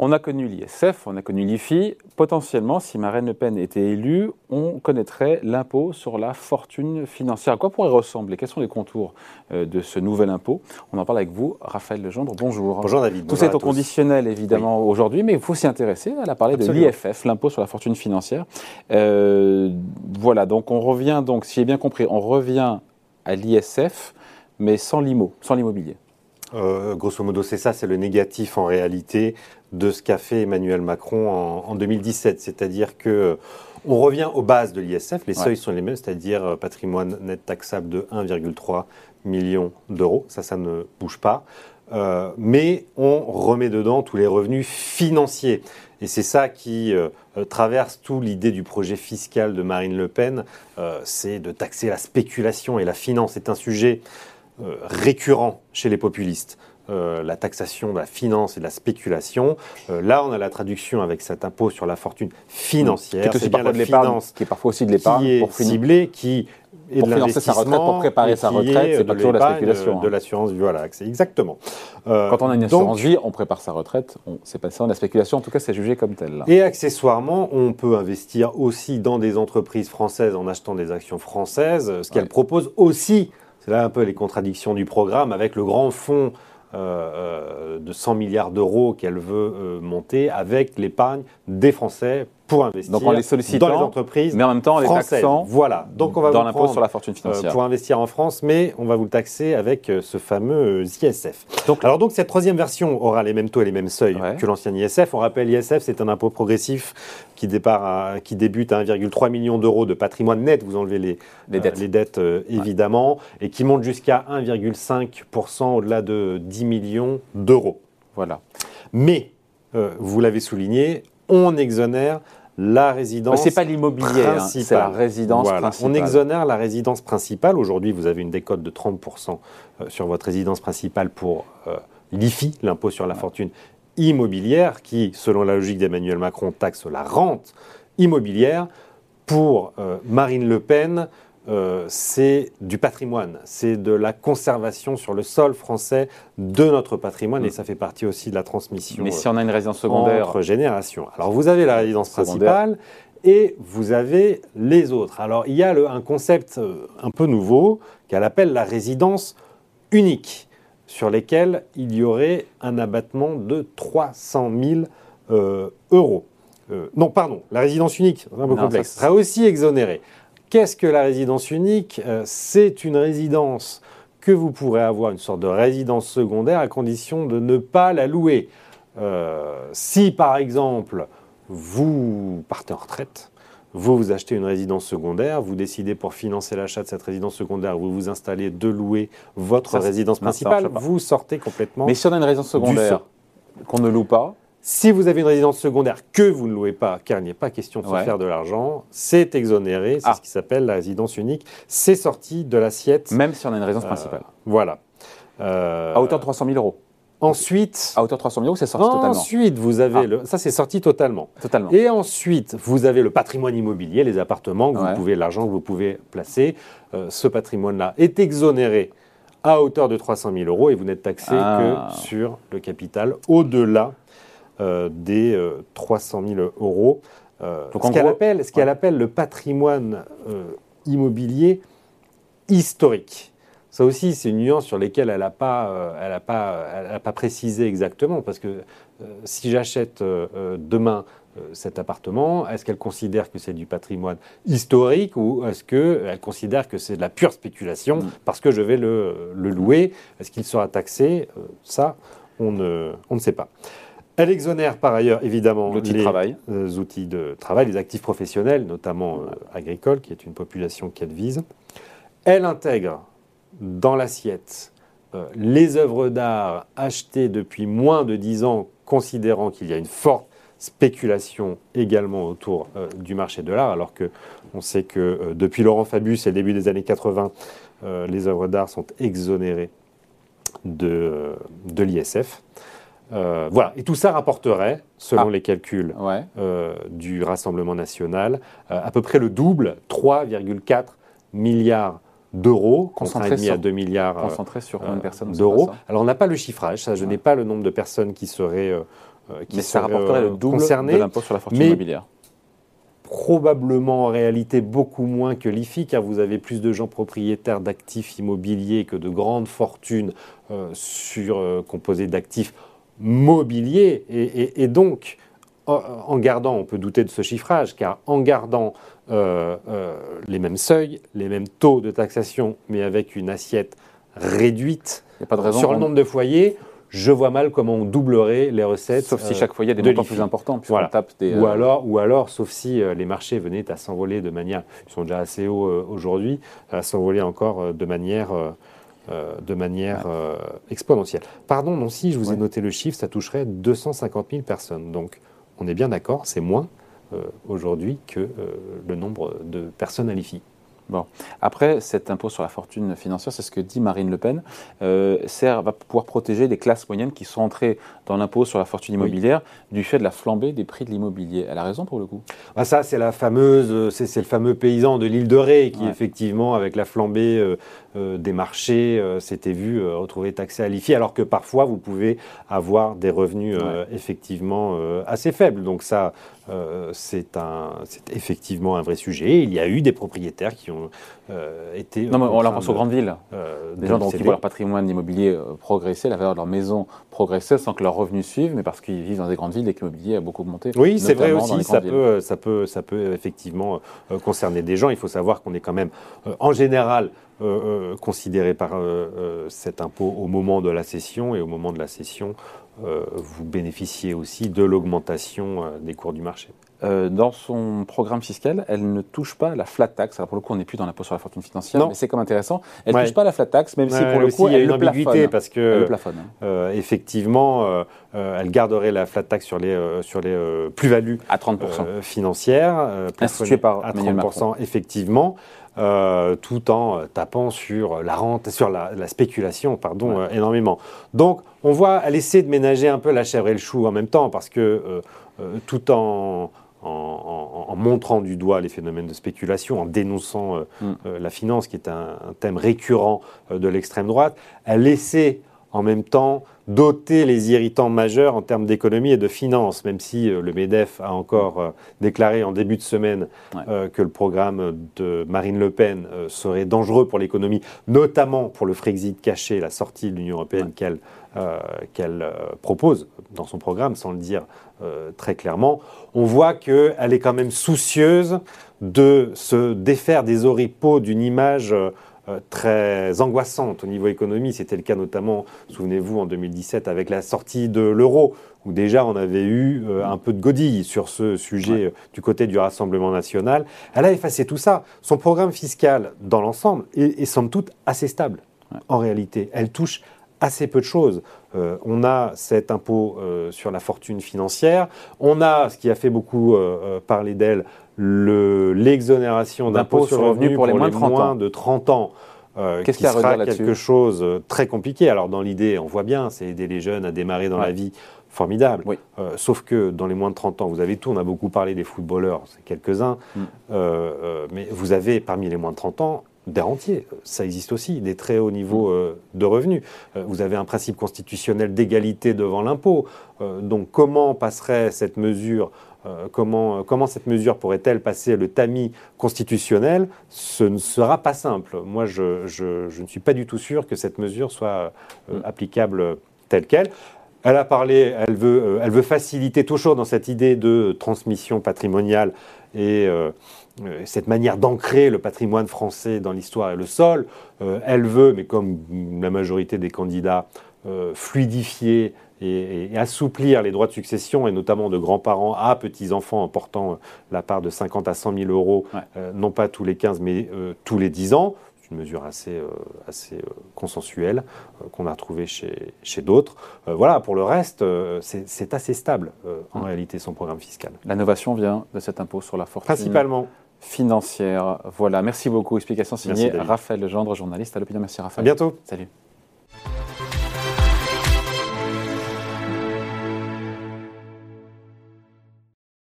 On a connu l'ISF, on a connu l'IFI. Potentiellement, si Marine Le Pen était élue, on connaîtrait l'impôt sur la fortune financière. À quoi pourrait ressembler? Quels sont les contours euh, de ce nouvel impôt? On en parle avec vous, Raphaël Legendre. Bonjour. Bonjour David. Tout est au conditionnel évidemment aujourd'hui, mais il faut s'y intéresser. Elle a parlé de l'IFF, l'impôt sur la fortune financière. Euh, voilà, donc on revient, donc, si j'ai bien compris, on revient à l'ISF, mais sans l'IMO, sans l'immobilier. Euh, grosso modo, c'est ça, c'est le négatif en réalité de ce qu'a fait Emmanuel Macron en, 2017. C'est-à-dire que euh, on revient aux bases de l'ISF, les seuils sont les mêmes, c'est-à-dire euh, patrimoine net taxable de 1,3 million d'euros. Ça, ça ne bouge pas. mais on remet dedans tous les revenus financiers. Et c'est ça qui traverse tout l'idée du projet fiscal de Marine Le Pen, c'est de taxer la spéculation et la finance. C'est un sujet récurrent chez les populistes. Euh, la taxation de la finance et de la spéculation. Euh, là, on a la traduction avec cet impôt sur la fortune financière. C'est bien la finance qui est parfois aussi de l'épargne pour ciblée, qui est pour de financer sa retraite, pour préparer sa retraite, c'est pas toujours la spéculation. De, hein. l'assurance vie, voilà, exactement. Quand on a une assurance vie, on prépare sa retraite, c'est pas ça, la spéculation, en tout cas, c'est jugé comme tel. Et accessoirement, on peut investir aussi dans des entreprises françaises en achetant des actions françaises, ce qu'elles proposent aussi c'est là un peu les contradictions du programme avec le grand fonds euh, euh, de 100 milliards d'euros qu'elle veut euh, monter avec l'épargne des Français pour investir Donc les sollicitant, dans les entreprises mais en même temps les taxant voilà. Donc on va dans l'impôt sur la fortune financière. pour investir en France mais on va vous le taxer avec ce fameux ISF donc, alors donc cette troisième version aura les mêmes taux et les mêmes seuils que l'ancien ISF on rappelle l'ISF c'est un impôt progressif qui, départ qui débute à 1,3 million d'euros de patrimoine net, vous enlevez les, les dettes, les dettes évidemment, et qui monte jusqu'à 1,5% au-delà de 10 millions d'euros. Voilà. Mais, vous l'avez souligné, on exonère la résidence. C'est pas l'immobilier, hein, c'est la résidence principale. On exonère la résidence principale. Aujourd'hui, vous avez une décote de 30% sur votre résidence principale pour l'IFI, l'impôt sur la fortune immobilière, qui, selon la logique d'Emmanuel Macron, taxe la rente immobilière. Pour Marine Le Pen, euh, c'est du patrimoine, c'est de la conservation sur le sol français de notre patrimoine et mm. ça fait partie aussi de la transmission. Mais si on a une résidence secondaire entre générations. Alors vous avez la résidence principale et vous avez les autres. Alors il y a un concept euh, un peu nouveau qu'elle appelle la résidence unique, sur lesquelles il y aurait un abattement de 300 000 euh, euros. non, pardon, la résidence unique, un peu complexe, sera aussi exonérée. Qu'est-ce que la résidence unique? Euh, C'est une résidence que vous pourrez avoir, une sorte de résidence secondaire, à condition de ne pas la louer. Euh, si par exemple vous partez en retraite, vous vous achetez une résidence secondaire, vous décidez pour financer l'achat de cette résidence secondaire, vous vous installez de louer votre résidence principale, vous sortez complètement. Mais si on a une résidence secondaire qu'on ne loue pas, si vous avez une résidence secondaire que vous ne louez pas, car il n'y a pas question de se faire de l'argent, c'est exonéré, c'est ah. ce qui s'appelle la résidence unique, c'est sorti de l'assiette. Même si on a une résidence euh, principale. Voilà. Euh, à hauteur de 300 000 euros. Ensuite, à hauteur de 300 000 euros, c'est sorti totalement. Ensuite, vous avez ah. le, ça c'est sorti totalement. Totalement. Et ensuite, vous avez le patrimoine immobilier, les appartements que vous pouvez, l'argent que vous pouvez placer. Euh, ce patrimoine-là est exonéré à hauteur de 300 000 euros et vous n'êtes taxé ah. que sur le capital au-delà euh, des 300 euh, 000 euros. Euh, ce qu'elle appelle, appelle, le patrimoine immobilier historique. Ça aussi, c'est une nuance sur laquelle elle n'a pas, elle pas, pas précisé exactement, parce que si j'achète demain cet appartement, est-ce qu'elle considère que c'est du patrimoine historique ou est-ce qu'elle considère que c'est de la pure spéculation mm. parce que je vais le, le louer? Est-ce qu'il sera taxé? Ça, on ne, on ne sait pas. Elle exonère par ailleurs évidemment les euh, outils de travail, les actifs professionnels, notamment euh, agricoles, qui est une population qu'elle vise. Elle intègre dans l'assiette euh, les œuvres d'art achetées depuis moins de 10 ans, considérant qu'il y a une forte spéculation également autour du marché de l'art, alors que on sait que depuis Laurent Fabius et le début des années 80, les œuvres d'art sont exonérées de, de l'ISF. Euh, voilà, et tout ça rapporterait, selon ah. les calculs euh, du Rassemblement national, euh, à peu près le double, 3,4 milliards d'euros, concentrés à 2 milliards sur d'euros. Alors on n'a pas le chiffrage, ça, je n'ai pas le nombre de personnes qui seraient qui Mais ça rapporterait le double de l'impôt sur la fortune immobilière. probablement en réalité beaucoup moins que l'IFI, car vous avez plus de gens propriétaires d'actifs immobiliers que de grandes fortunes sur, composées d'actifs mobiliers. Et, donc, en, gardant, on peut douter de ce chiffrage, car en gardant euh, les mêmes seuils, les mêmes taux de taxation, mais avec une assiette réduite sur le nombre de foyers, je vois mal comment on doublerait les recettes. Sauf si chaque foyer a des montants plus importants, voilà. tape des, ou, euh, alors, ou alors, sauf si euh, les marchés venaient à s'envoler de manière, ils sont déjà assez hauts euh, aujourd'hui, à s'envoler encore de manière, de manière exponentielle. Pardon, non, si je vous ai noté le chiffre, ça toucherait 250 000 personnes. Donc, on est bien d'accord, c'est moins aujourd'hui que le nombre de personnes à l'IFI. Bon. Après, cet impôt sur la fortune financière, c'est ce que dit Marine Le Pen, euh, sert, va pouvoir protéger les classes moyennes qui sont entrées dans l'impôt sur la fortune immobilière du fait de la flambée des prix de l'immobilier. Elle a raison pour le coup. Ah, ça, c'est la fameuse, c'est, le fameux paysan de l'île de Ré qui, effectivement, avec la flambée euh, euh, des marchés, s'était vu retrouver taxé à l'IFI, alors que parfois, vous pouvez avoir des revenus effectivement assez faibles. Donc ça, c'est, un, c'est effectivement un vrai sujet. Il y a eu des propriétaires qui ont euh, été. Non, mais on la pense aux grandes villes. Euh, des gens qui voient leur patrimoine immobilier euh, progresser, la valeur de leur maison progresser sans que leurs revenus suivent, mais parce qu'ils vivent dans des grandes villes et que l'immobilier a beaucoup augmenté. Oui, c'est vrai aussi, ça peut, ça, peut, ça peut effectivement concerner des gens. Il faut savoir qu'on est quand même, en général, considéré par cet impôt au moment de la cession et au moment de la cession, vous bénéficiez aussi de l'augmentation des cours du marché. Euh, dans son programme fiscal, elle ne touche pas la flat tax. Alors pour le coup, on n'est plus dans l'impôt sur la fortune financière, mais c'est comme intéressant. Elle ne touche pas la flat tax, même si pour le coup, il y a une ambiguïté parce que euh, effectivement, euh, elle garderait la flat tax sur les sur les plus-values à 30 financières, par à 30% effectivement. Tout en tapant sur la rente, sur la, spéculation, pardon, énormément. Donc, on voit, elle essaie de ménager un peu la chèvre et le chou en même temps, parce que tout en en, montrant du doigt les phénomènes de spéculation, en dénonçant euh, mm. euh, la finance, qui est un, thème récurrent euh, de l'extrême droite, elle essaie en même temps doter les irritants majeurs en termes d'économie et de finance, même si le MEDEF a encore déclaré en début de semaine que le programme de Marine Le Pen serait dangereux pour l'économie, notamment pour le Frexit caché, la sortie de l'Union européenne qu'elle propose dans son programme, sans le dire euh, très clairement, on voit qu'elle est quand même soucieuse de se défaire des oripeaux d'une image euh, très angoissante au niveau économie. C'était le cas notamment, souvenez-vous, en 2017 avec la sortie de l'euro, où déjà on avait eu euh, un peu de godille sur ce sujet du côté du Rassemblement national. Elle a effacé tout ça. Son programme fiscal, dans l'ensemble, est, somme toute assez stable, en réalité. Elle touche assez peu de choses. Euh, on a cet impôt euh, sur la fortune financière, on a, ce qui a fait beaucoup euh, parler d'elle, l'exonération d'impôt sur le revenu pour, les, moins, de 30 ans. Qu'est-ce qui sera quelque chose de très compliqué. Alors dans l'idée, on voit bien, c'est aider les jeunes à démarrer dans la vie, formidable. sauf que dans les moins de 30 ans, vous avez tout. On a beaucoup parlé des footballeurs, c'est quelques-uns. Mm. mais vous avez parmi les moins de 30 ans des rentiers. Ça existe aussi, des très hauts niveaux euh, de revenus. Euh, vous avez un principe constitutionnel d'égalité devant l'impôt. Euh, donc comment passerait cette mesure comment, comment cette mesure pourrait-elle passer le tamis constitutionnel? Ce ne sera pas simple. Moi, je, je, ne suis pas du tout sûr que cette mesure soit applicable telle qu'elle. Elle a parlé, elle veut, elle veut faciliter toujours dans cette idée de transmission patrimoniale et euh, cette manière d'ancrer le patrimoine français dans l'histoire et le sol. Euh, elle veut, mais comme la majorité des candidats, euh, fluidifier et, assouplir les droits de succession, et notamment de grands-parents à petits-enfants en portant la part de 50 à 100 000 euros, non pas tous les 15, mais tous les 10 ans. C'est une mesure assez, assez consensuelle qu'on a retrouvée chez, chez d'autres. voilà, pour le reste, c'est assez stable en réalité son programme fiscal. L'innovation vient de cet impôt sur la fortune Principalement financière. Voilà, merci beaucoup. Explication signée Raphaël Legendre, journaliste à l'opinion. Merci Raphaël. À bientôt. Salut.